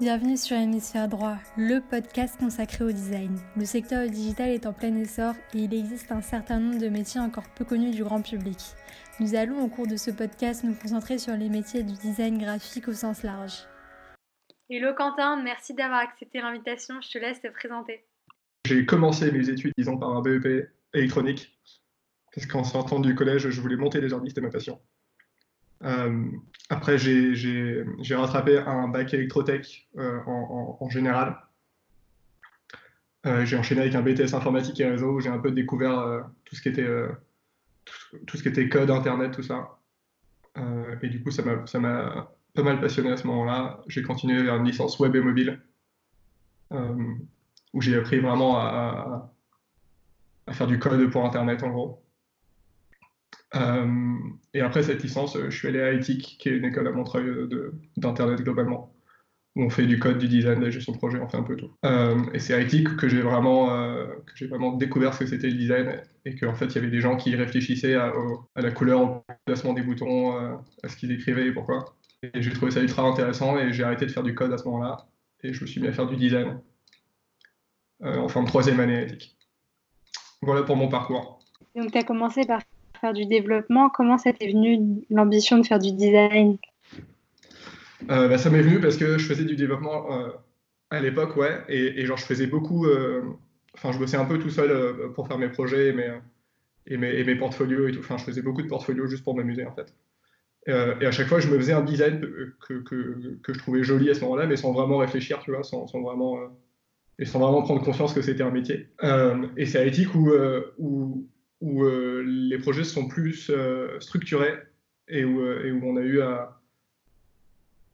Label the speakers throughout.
Speaker 1: Bienvenue sur Hémisphère Droit, le podcast consacré au design. Le secteur digital est en plein essor et il existe un certain nombre de métiers encore peu connus du grand public. Nous allons au cours de ce podcast nous concentrer sur les métiers du design graphique au sens large. Hello Quentin, merci d'avoir accepté l'invitation, je te laisse te présenter.
Speaker 2: J'ai commencé mes études, disons, par un BEP électronique, parce qu'en sortant du collège, je voulais monter des jardins, c'était ma passion. Euh, après, j'ai rattrapé un bac électrotech euh, en, général. Euh, j'ai enchaîné avec un BTS informatique et réseau où j'ai un peu découvert tout, ce qui était, code, internet, tout ça. et du coup, ça m'a pas mal passionné à ce moment-là. J'ai continué vers une licence web et mobile où j'ai appris vraiment à, faire du code pour internet en gros. Euh, et après cette licence, je suis allé à ETIC, qui est une école à Montreuil d'Internet globalement, où on fait du code, du design, de la gestion de projet, on fait un peu tout. Euh, et c'est à ETIC que j'ai vraiment, euh, découvert ce que c'était le design, et qu'en fait, il y avait des gens qui réfléchissaient à, la couleur, au placement des boutons, à ce qu'ils écrivaient et pourquoi. Et j'ai trouvé ça ultra intéressant, et j'ai arrêté de faire du code à ce moment-là, et je me suis mis à faire du design en fin de troisième année à ETIC. Voilà pour mon parcours.
Speaker 1: Donc, tu as commencé par du développement. Comment ça t'est venu l'ambition de faire du design?
Speaker 2: Euh, bah, Ça m'est venu parce que je faisais du développement euh, à l'époque, ouais, et, genre je faisais beaucoup, euh, enfin je bossais un peu tout seul pour faire mes projets et mes, et mes, et portfolios et tout. Enfin, je faisais beaucoup de portfolios juste pour m'amuser en fait. et à chaque fois, je me faisais un design que, que, que je trouvais joli à ce moment-là, mais sans vraiment réfléchir, tu vois, sans, vraiment et sans vraiment prendre conscience que c'était un métier. et c'est à l'éthique où, où, où euh, les projets sont plus euh, structurés et où, euh, et où, on a eu à,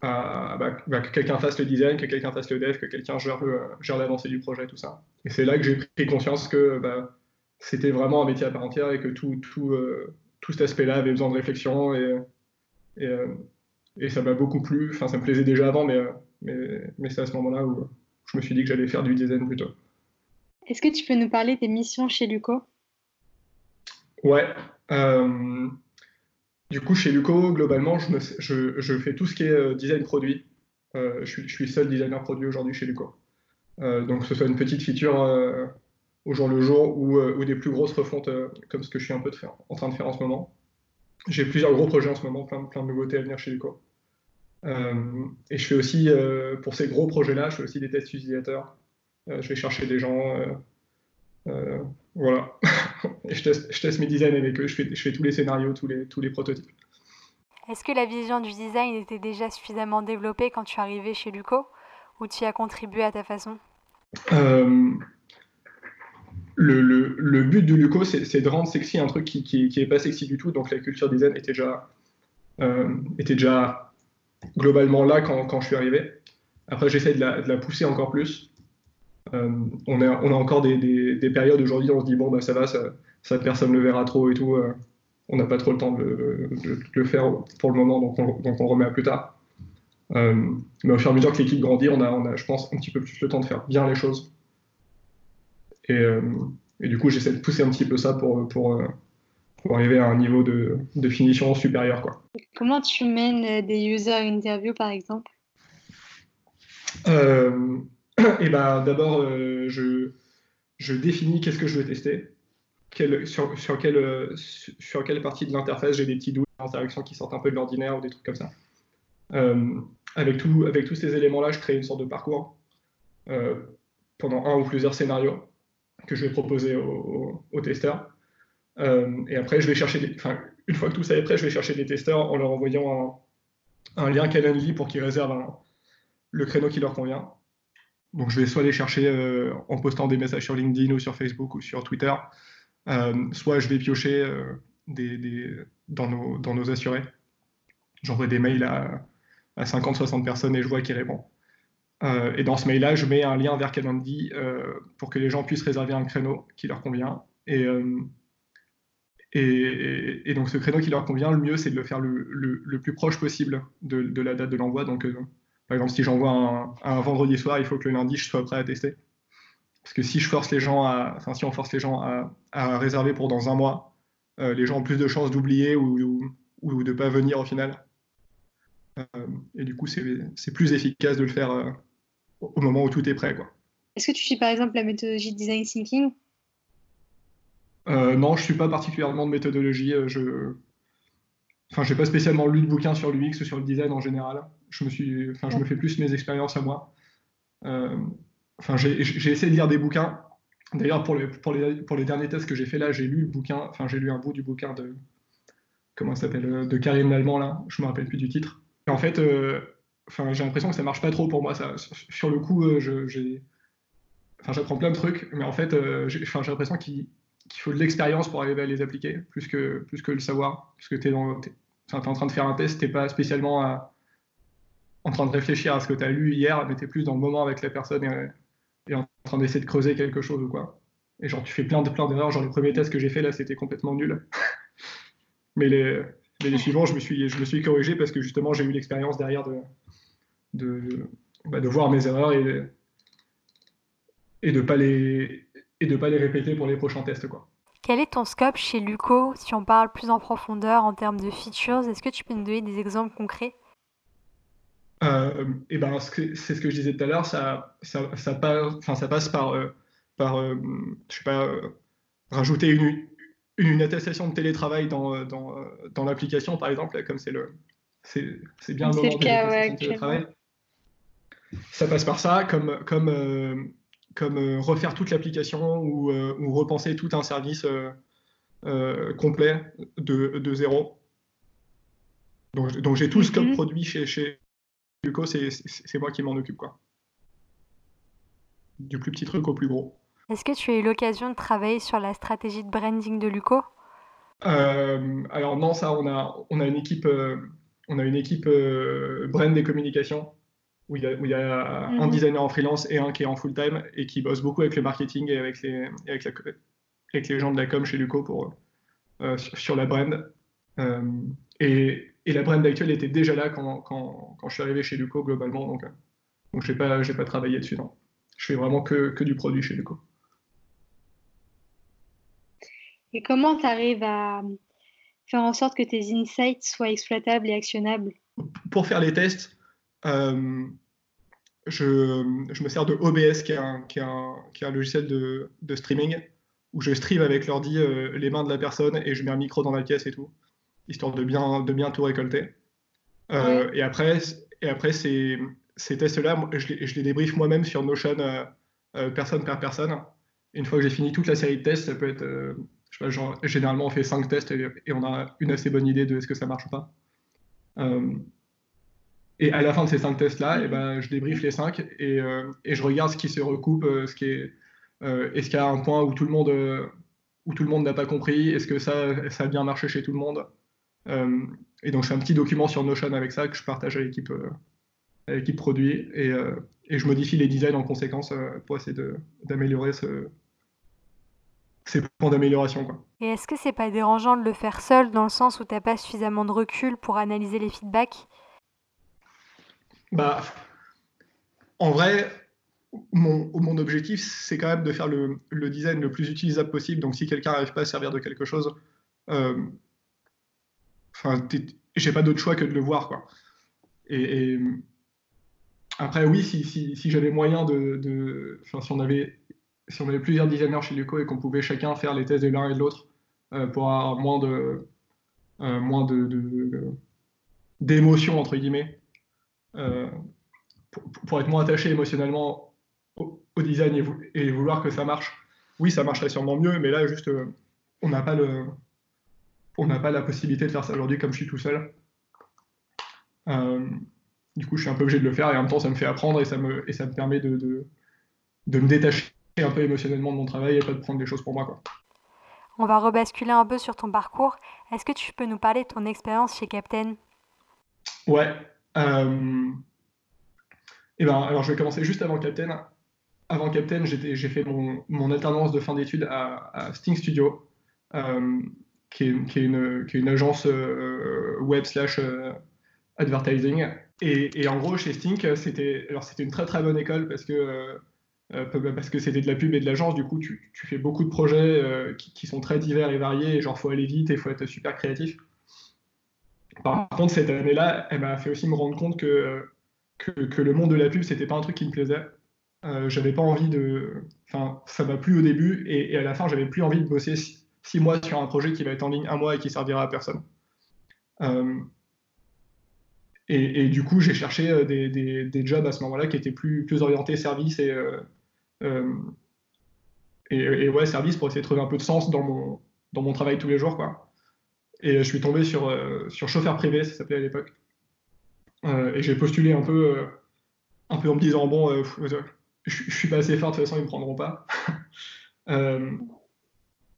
Speaker 2: bah, bah, que quelqu'un fasse le design, que quelqu'un fasse le dev, que quelqu'un gère, l'avancée du projet, tout ça. Et c'est là que j'ai pris conscience que bah, c'était vraiment un métier à part entière et que tout, cet aspect-là avait besoin de réflexion et, ça m'a beaucoup plu. Enfin, ça me plaisait déjà avant, mais, mais, mais c'est à ce moment-là où je me suis dit que j'allais faire du design plutôt.
Speaker 1: Est-ce que tu peux nous parler des missions chez Luco?
Speaker 2: Ouais. Euh, du coup, chez Luco, globalement, je, je, fais tout ce qui est euh, design produit. Euh, je, suis, je, suis, seul designer produit aujourd'hui chez Luco. donc, que ce soit une petite feature au jour le jour ou, ou des plus grosses refontes comme ce que je suis un peu de faire, en train de faire en ce moment. J'ai plusieurs gros projets en ce moment, plein, plein de nouveautés à venir chez Luco. et je fais aussi, pour ces gros projets-là, je fais aussi des tests utilisateurs. je vais chercher des gens. voilà. je, teste, mes designs avec eux, je fais, je fais tous les scénarios, tous les, tous les prototypes.
Speaker 1: Est-ce que la vision du design était déjà suffisamment développée quand tu arrivais chez Luco ou tu y as contribué à ta façon?
Speaker 2: Euh, le, le, le, but de Luco, c'est de rendre sexy un truc qui, qui, qui, est pas sexy du tout. Donc la culture design était déjà, euh, était déjà globalement là quand, quand je suis arrivé. Après, j'essaie de la, pousser encore plus. Euh, on, a, on, a, encore des, des, périodes aujourd'hui où on se dit bon, bah, ça va, ça, ça personne le verra trop et tout. Euh, on n'a pas trop le temps de, le faire pour le moment, donc on, donc on le remet à plus tard. Euh, mais au fur et à mesure que l'équipe grandit, on a, on a, je pense, un petit peu plus le temps de faire bien les choses. Et, et du coup, j'essaie de pousser un petit peu ça pour, pour, pour arriver à un niveau de, de, finition supérieur. Quoi.
Speaker 1: Comment tu mènes des user interviews, par exemple?
Speaker 2: et ben, d'abord, euh, je, définis qu'est-ce que je veux tester, sur, sur, quelle, partie de l'interface j'ai des petits doutes d'interactions qui sortent un peu de l'ordinaire ou des trucs comme ça. Euh, avec, tous ces éléments-là, je crée une sorte de parcours euh, pendant un ou plusieurs scénarios que je vais proposer aux, testeurs. et après, je vais chercher, une fois que tout ça est prêt, je vais chercher des testeurs en leur envoyant un, un lien Calendly pour qu'ils réservent le créneau qui leur convient. Donc je vais soit les chercher euh, en postant des messages sur LinkedIn ou sur Facebook ou sur Twitter, euh, soit je vais piocher euh, dans, nos, assurés. J'envoie des mails à, à 50-60 personnes et je vois qui répond. et dans ce mail-là, je mets un lien vers Calendly pour que les gens puissent réserver un créneau qui leur convient. Et, donc ce créneau qui leur convient, le mieux, c'est de le faire le, plus proche possible de, la date de l'envoi. Par exemple, si j'envoie un, vendredi soir, il faut que le lundi, je sois prêt à tester. Parce que si je force les gens à, enfin, si on force les gens à, réserver pour dans un mois, euh, les gens ont plus de chances d'oublier ou, ou, de ne pas venir au final. Euh, et du coup, c'est plus efficace de le faire euh, au moment où tout est prêt.
Speaker 1: Est-ce que tu suis par exemple la méthodologie de design thinking?
Speaker 2: Non, je ne suis pas particulièrement de méthodologie. Je enfin, j'ai pas spécialement lu de bouquin sur l'UX ou sur le design en général. Je me suis, enfin, je me fais plus mes expériences à moi. enfin, j'ai essayé de lire des bouquins. D'ailleurs, pour les, pour, les, pour les derniers tests que j'ai fait là, j'ai lu le bouquin, enfin, j'ai lu un bout du bouquin de, comment ça s'appelle, de Karim Lallemand, là, je me rappelle plus du titre. Et en fait, enfin, j'ai l'impression que ça marche pas trop pour moi. Ça, sur le coup, j'ai, enfin, j'apprends plein de trucs, mais en fait, j'ai, l'impression qu'il qu'il faut de l'expérience pour arriver à les appliquer, plus que, plus que le savoir. Parce que tu es, en train de faire un test, tu pas spécialement en train de réfléchir à ce que tu as lu hier, mais tu es plus dans le moment avec la personne et, en train d'essayer de creuser quelque chose quoi. Et genre, tu fais plein de plein d'erreurs. Genre, le premier test que j'ai fait là, c'était complètement nul. mais les, suivants, je me, suis, je me suis corrigé parce que justement, j'ai eu l'expérience derrière de, de, bah, voir mes erreurs et, de pas les et de ne pas les répéter pour les prochains tests. Quoi.
Speaker 1: Quel est ton scope chez Luco? Si on parle plus en profondeur en termes de features Est-ce que tu peux nous donner des exemples concrets?
Speaker 2: Euh, et ben, c'est ce que je disais tout à l'heure, ça, ça, ça, passe, ça passe par, euh, par euh, je sais pas, rajouter une, une, attestation de télétravail dans, dans, dans l'application, par exemple, comme c'est le, c'est, bien le moment
Speaker 1: le cas, de télétravail.
Speaker 2: Ça passe par ça, comme, comme comme refaire toute l'application ou, ou, repenser tout un service complet de, de, zéro. Donc, donc j'ai tout le scope mhm. produit chez, chez Luco, c'est moi qui m'en occupe. Quoi. Du plus petit truc au plus gros.
Speaker 1: Est-ce que tu as eu l'occasion de travailler sur la stratégie de branding de Luco?
Speaker 2: Alors non, ça, on a, on a une équipe, on a une équipe brand et communication où il y a, un mhm. designer en freelance et un qui est en full-time et qui bosse beaucoup avec le marketing et avec les, avec, avec les gens de la com chez Luco pour, euh, sur, la brand. Euh, et, et, la brand actuelle était déjà là quand, quand, quand, je suis arrivé chez Luco globalement, donc, euh, donc je n'ai pas, pas travaillé dessus. Non. Je fais vraiment que, que du produit chez Luco.
Speaker 1: Et comment tu arrives à faire en sorte que tes insights soient exploitables et actionnables?
Speaker 2: Pour faire les tests, euh, je, je, me sers de OBS, qui est un, qui est un, qui est un logiciel de, de, streaming, où je stream avec l'ordi euh, les mains de la personne et je mets un micro dans la pièce et tout, histoire de bien, de bien tout récolter. Euh, et après, et après ces, ces tests-là, je, je, les débriefe moi-même sur Notion, personne par personne. une fois que j'ai fini toute la série de tests, ça peut être, je sais pas, genre, généralement on fait 5 tests et, et, on a une assez bonne idée de est-ce que ça marche ou pas. Et à la fin de ces cinq tests-là, eh ben, je débriefe les cinq et, euh, et, je regarde ce qui se recoupe, euh, ce qui est, euh, est-ce qu'il y a un point où tout le monde, où tout le monde n'a pas compris, est-ce que ça, ça a bien marché chez tout le monde. Et donc, je fais un petit document sur Notion avec ça que je partage à l'équipe, l'équipe produit et, et, je modifie les designs en conséquence pour essayer d'améliorer ce, ces points d'amélioration.
Speaker 1: Et est-ce que c'est pas dérangeant de le faire seul dans le sens où tu n'as pas suffisamment de recul pour analyser les feedbacks?
Speaker 2: Bah, en vrai, mon, mon objectif, c'est quand même de faire le, le, design le plus utilisable possible. Donc, si quelqu'un n'arrive pas à servir de quelque chose, euh, enfin, j'ai pas d'autre choix que de le voir, quoi. Et, après, oui, si, si, si j'avais moyen de, de si on avait, si on avait plusieurs designers chez Luco et qu'on pouvait chacun faire les tests de l'un et de l'autre euh, pour avoir moins de, euh, moins de, d'émotions entre guillemets euh, pour, être moins attaché émotionnellement au, design et, vouloir que ça marche. Oui, ça marcherait sûrement mieux, mais là, juste, on n'a pas le, on n'a pas la possibilité de faire ça aujourd'hui comme je suis tout seul. Euh, du coup, je suis un peu obligé de le faire et en même temps, ça me fait apprendre et ça me, et ça me permet de, de, de me détacher un peu émotionnellement de mon travail et pas de prendre des choses pour moi. Quoi.
Speaker 1: On va rebasculer un peu sur ton parcours. Est-ce que tu peux nous parler de ton expérience chez Captain?
Speaker 2: Ouais, euh, et ben, alors je vais commencer juste avant Captain. Avant Captain, j'ai fait mon, mon, alternance de fin d'études à, Sting Studio, euh, qui, est, une, agence euh, web slash advertising. Et, en gros, chez Sting, c'était une très très bonne école parce que parce que c'était de la pub et de l'agence, du coup, tu, fais beaucoup de projets qui, sont très divers et variés, et genre, faut aller vite et faut être super créatif. Par contre, cette année-là, elle m'a fait aussi me rendre compte que, que, que, le monde de la pub, c'était pas un truc qui me plaisait. Euh, j'avais pas envie de. Enfin, ça m'a plu au début et, à la fin, j'avais plus envie de bosser six, mois sur un projet qui va être en ligne un mois et qui servira à personne. Euh, et, du coup, j'ai cherché euh, des, des, jobs à ce moment-là qui étaient plus, plus orientés service et, et, ouais, service pour essayer de trouver un peu de sens dans mon, dans mon travail tous les jours. Quoi. Et je suis tombé sur, sur chauffeur privé, ça s'appelait à l'époque. et j'ai postulé un peu, un peu en me disant bon, je, suis pas assez fort, de toute façon, ils me prendront pas.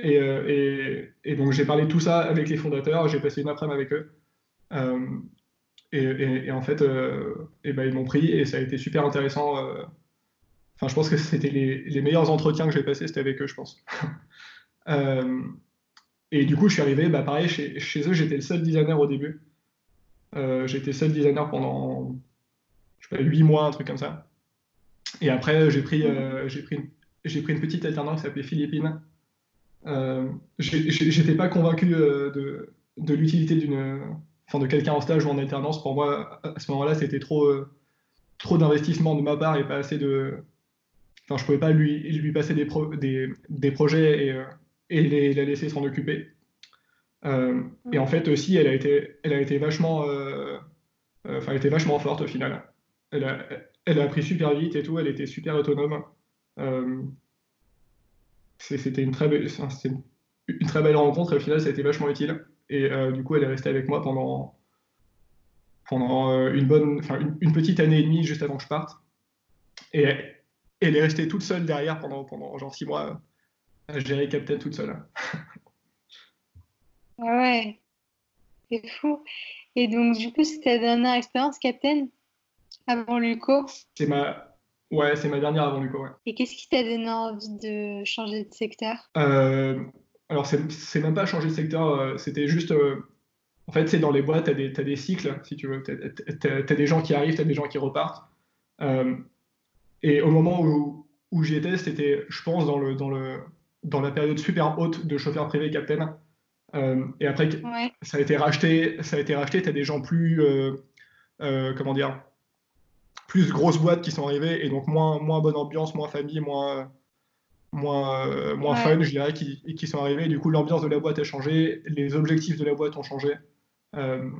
Speaker 2: Euh, euh, et, donc, j'ai parlé tout ça avec les fondateurs, j'ai passé une après-midi avec eux. Euh, et, en fait, et ben, ils m'ont pris et ça a été super intéressant. Enfin, je pense que c'était les, meilleurs entretiens que j'ai passés, c'était avec eux, je pense. et du coup, je suis arrivé, bah, pareil, chez, eux, j'étais le seul designer au début. j'étais seul designer pendant, je sais pas, 8 mois, un truc comme ça. Et après, j'ai pris, euh, j'ai pris, une petite alternance qui s'appelait Philippines. Euh, J'étais pas convaincu euh, de, de l'utilité d'une, enfin, de quelqu'un en stage ou en alternance. Pour moi, à ce moment-là, c'était trop, euh, trop d'investissement de ma part et pas assez de. Enfin, je pouvais pas lui, lui passer des, des, projets et, et les, la laisser s'en occuper. et en fait aussi, elle a été, elle a été vachement, enfin, elle vachement forte au final. Elle a, elle a appris super vite et tout, elle était super autonome. C'était une très belle, une très belle rencontre et au final ça a été vachement utile. Et euh, du coup elle est restée avec moi pendant, pendant euh, une bonne, enfin une, petite année et demie juste avant que je parte. Et elle est restée toute seule derrière pendant, pendant genre six mois à gérer Captain toute seule.
Speaker 1: Ah ouais, c'est fou. Et donc du coup c'était ta dernière expérience Captain avant Luco?
Speaker 2: C'est ma... Ouais, c'est ma dernière avant Luco, ouais.
Speaker 1: Et qu'est-ce qui t'a donné envie de changer de secteur?
Speaker 2: Euh, Alors, c'est même pas changer de secteur, euh, c'était juste... Euh, en fait, c'est dans les boîtes, tu as, as, des cycles, si tu veux. Tu as, des gens qui arrivent, tu as des gens qui repartent. et au moment où, où j'y étais, c'était, je pense, dans, le, dans, le, dans la période super haute de chauffeur privé Captain. et après, ça a été racheté, ça a été racheté, tu as des gens plus... comment dire plus grosses boîtes qui sont arrivées et donc moins, moins bonne ambiance, moins famille, moins, moins, euh, fun, je dirais, qui, qui sont arrivées. du coup, l'ambiance de la boîte a changé, les objectifs de la boîte ont changé. Euh,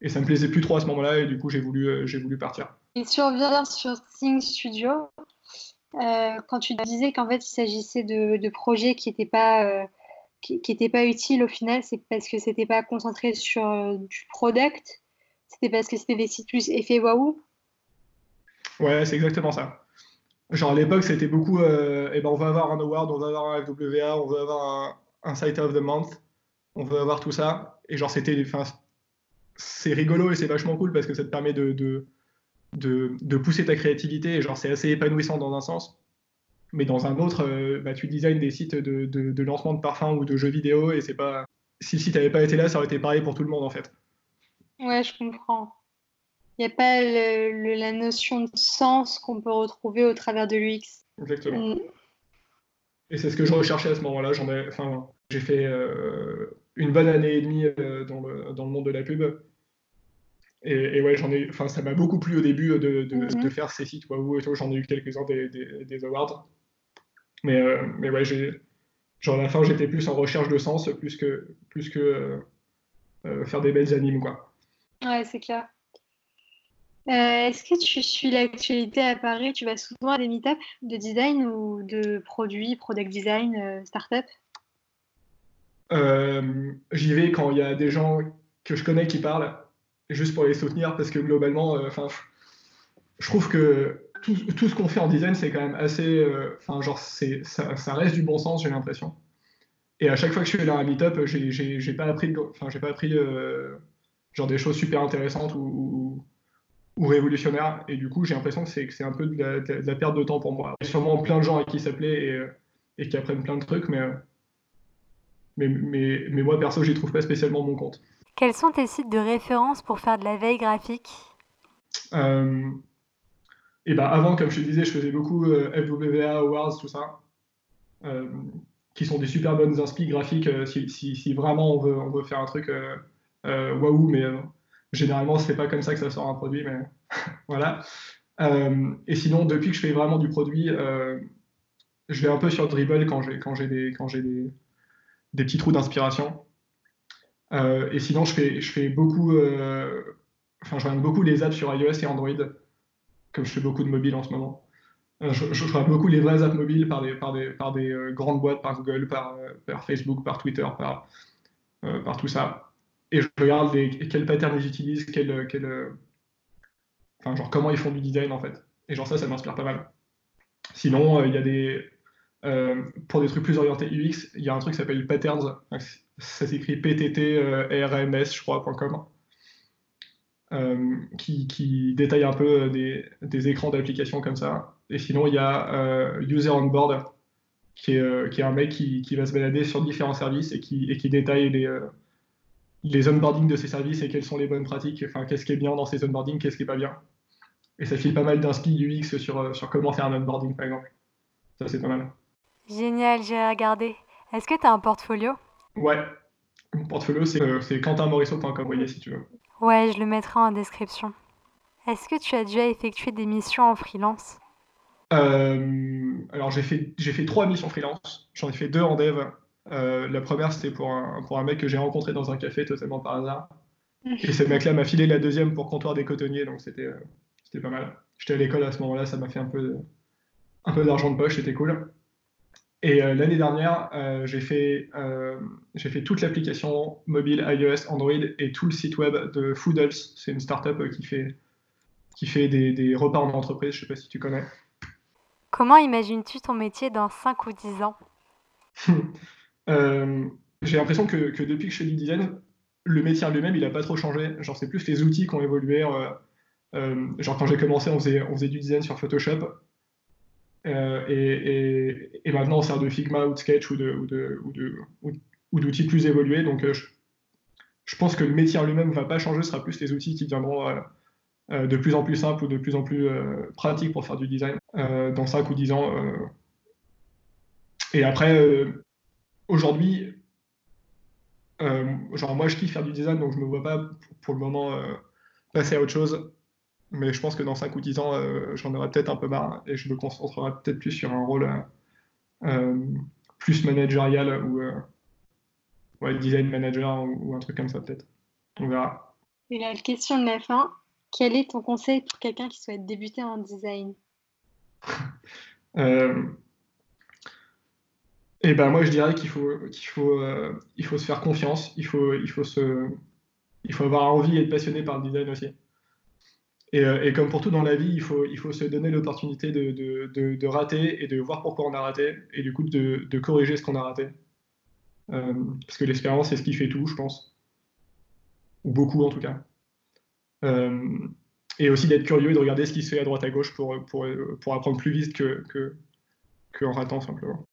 Speaker 2: et ça me plaisait plus trop à ce moment-là et du coup, j'ai voulu, euh, j'ai voulu partir.
Speaker 1: Et si on revient sur Think Studio, quand tu disais qu'en fait, il s'agissait de, de, projets qui n'étaient pas qui pas utiles au final, c'est parce que c'était pas concentré sur du product, c'était parce que c'était des sites plus effet waouh.
Speaker 2: Ouais, c'est exactement ça. Genre à l'époque, c'était beaucoup, euh, eh ben, on va avoir un award, on va avoir un FWA, on veut avoir un, site of the month, on veut avoir tout ça. Et genre, c'était, enfin, c'est rigolo et c'est vachement cool parce que ça te permet de, de, de, pousser ta créativité. Et genre, c'est assez épanouissant dans un sens. Mais dans un autre, euh, bah, tu designs des sites de, de, lancement de parfums ou de jeux vidéo et c'est pas. Si le site n'avait pas été là, ça aurait été pareil pour tout le monde en fait.
Speaker 1: Ouais, je comprends. Il n'y a pas la notion de sens qu'on peut retrouver au travers de l'UX.
Speaker 2: Exactement. Mm. Et c'est ce que je recherchais à ce moment-là. J'en ai, enfin, j'ai fait euh, une bonne année et demie euh, dans, le, dans, le, monde de la pub. Et, ouais, j'en ai, enfin, ça m'a beaucoup plu au début de, de, mm-hmm. de faire ces sites Wahoo et tout. J'en ai eu quelques-uns des, des, des, awards. Mais, euh, mais ouais, genre à la fin, j'étais plus en recherche de sens plus que, plus que faire des belles animes, quoi.
Speaker 1: Ouais, c'est clair. Euh, est-ce que tu suis l'actualité à Paris? Tu vas souvent à des meet-ups de design ou de produits, product design, euh, startup?
Speaker 2: Euh, J'y vais quand il y a des gens que je connais qui parlent, juste pour les soutenir, parce que globalement, je trouve que tout, ce qu'on fait en design, c'est quand même assez, enfin, genre, c'est, ça, reste du bon sens, j'ai l'impression. Et à chaque fois que je suis dans un meet-up, j'ai, pas appris, pas appris genre des choses super intéressantes ou révolutionnaire. Et du coup, j'ai l'impression que c'est un peu de la, perte de temps pour moi. Il y a sûrement plein de gens à qui ça plaît et, euh, et qui apprennent plein de trucs, mais, euh, mais, mais, mais moi, perso, j'y trouve pas spécialement mon compte.
Speaker 1: Quels sont tes sites de référence pour faire de la veille graphique?
Speaker 2: Euh, et ben avant, comme je te disais, je faisais beaucoup FWA, Awards, tout ça, qui sont des super bonnes inspi graphiques si, si, si, vraiment on veut, on veut faire un truc waouh, mais généralement, c'est pas comme ça que ça sort un produit, mais voilà. et sinon, depuis que je fais vraiment du produit, je vais un peu sur Dribble quand j'ai quand j'ai des quand j'ai des, des, petits trous d'inspiration. et sinon, je fais je fais beaucoup, enfin, je beaucoup les apps sur iOS et Android, comme je fais beaucoup de mobile en ce moment. Euh, je, je, beaucoup les vraies apps mobiles par des, par des, par des euh, grandes boîtes, par Google, par, euh, par Facebook, par Twitter, par, par tout ça. Et je regarde les, quels patterns ils utilisent, quel, quel, enfin, genre comment ils font du design en fait. Et genre ça, ça m'inspire pas mal. Sinon, il y a des. pour des trucs plus orientés UX, il y a un truc qui s'appelle Patterns. Ça s'écrit PTT-RMS, je crois, .com. qui, qui, détaille un peu des, des écrans d'applications comme ça. Et sinon, il y a euh, User on Board, qui est, euh, qui est un mec qui, qui, va se balader sur différents services et qui, et qui détaille les, euh, les onboarding de ces services et quelles sont les bonnes pratiques, enfin, qu'est-ce qui est bien dans ces onboarding, qu'est-ce qui est pas bien. Et ça file pas mal d'inspi UX sur, sur comment faire un onboarding, par exemple. Ça, c'est pas mal.
Speaker 1: Génial, j'ai regardé. Est-ce que tu as un portfolio?
Speaker 2: Ouais. Mon portfolio, c'est quentinmorisseau.com, vous voyez, si tu veux.
Speaker 1: Ouais, je le mettrai en description. Est-ce que tu as déjà effectué des missions en freelance?
Speaker 2: Euh, alors j'ai fait, j'ai fait trois missions freelance, j'en ai fait deux en dev. Euh, la première c'était pour un, pour un mec que j'ai rencontré dans un café totalement par hasard. Et ce mec-là m'a filé la deuxième pour comptoir des cotonniers, donc c'était, euh, c'était pas mal. J'étais à l'école à ce moment-là, ça m'a fait un peu, un peu d'argent de poche, c'était cool. Et l'année dernière, j'ai fait, toute l'application mobile iOS, Android et tout le site web de Foodles. C'est une startup qui fait, qui fait des, des repas en entreprise, je sais pas si tu connais.
Speaker 1: Comment imagines-tu ton métier dans 5 ou 10 ans?
Speaker 2: euh, J'ai l'impression que, depuis que je fais du design, le métier lui-même, il n'a pas trop changé. Genre, c'est plus les outils qui ont évolué. Euh, euh, genre, quand j'ai commencé, on faisait, du design sur Photoshop. Et, maintenant, on sert de Figma ou de Sketch ou d'outils ou ou, plus évolués. Donc, je, pense que le métier lui-même ne va pas changer. Ce sera plus les outils qui viendront euh, de plus en plus simple ou de plus en plus euh, pratique pour faire du design euh, dans 5 ou 10 ans. Et après, aujourd'hui, genre moi je kiffe faire du design, donc je me vois pas pour le moment passer à autre chose. Mais je pense que dans 5 ou 10 ans, j'en aurai peut-être un peu marre et je me concentrerai peut-être plus sur un rôle plus managérial ou ouais, design manager ou, un truc comme ça peut-être. On verra.
Speaker 1: Et la question de la fin, quel est ton conseil pour quelqu'un qui souhaite débuter en design?
Speaker 2: euh, Eh ben moi je dirais qu'il faut qu'il faut euh, il faut se faire confiance, il faut il faut se il faut avoir envie et être passionné par le design aussi. Et, euh, et comme pour tout dans la vie, il faut il faut se donner l'opportunité de, de, de, rater et de voir pourquoi on a raté et du coup de, corriger ce qu'on a raté. parce que l'expérience c'est ce qui fait tout, je pense, ou beaucoup en tout cas. Euh, et aussi d'être curieux et de regarder ce qui se fait à droite à gauche pour, pour, pour apprendre plus vite que, que, que en ratant simplement.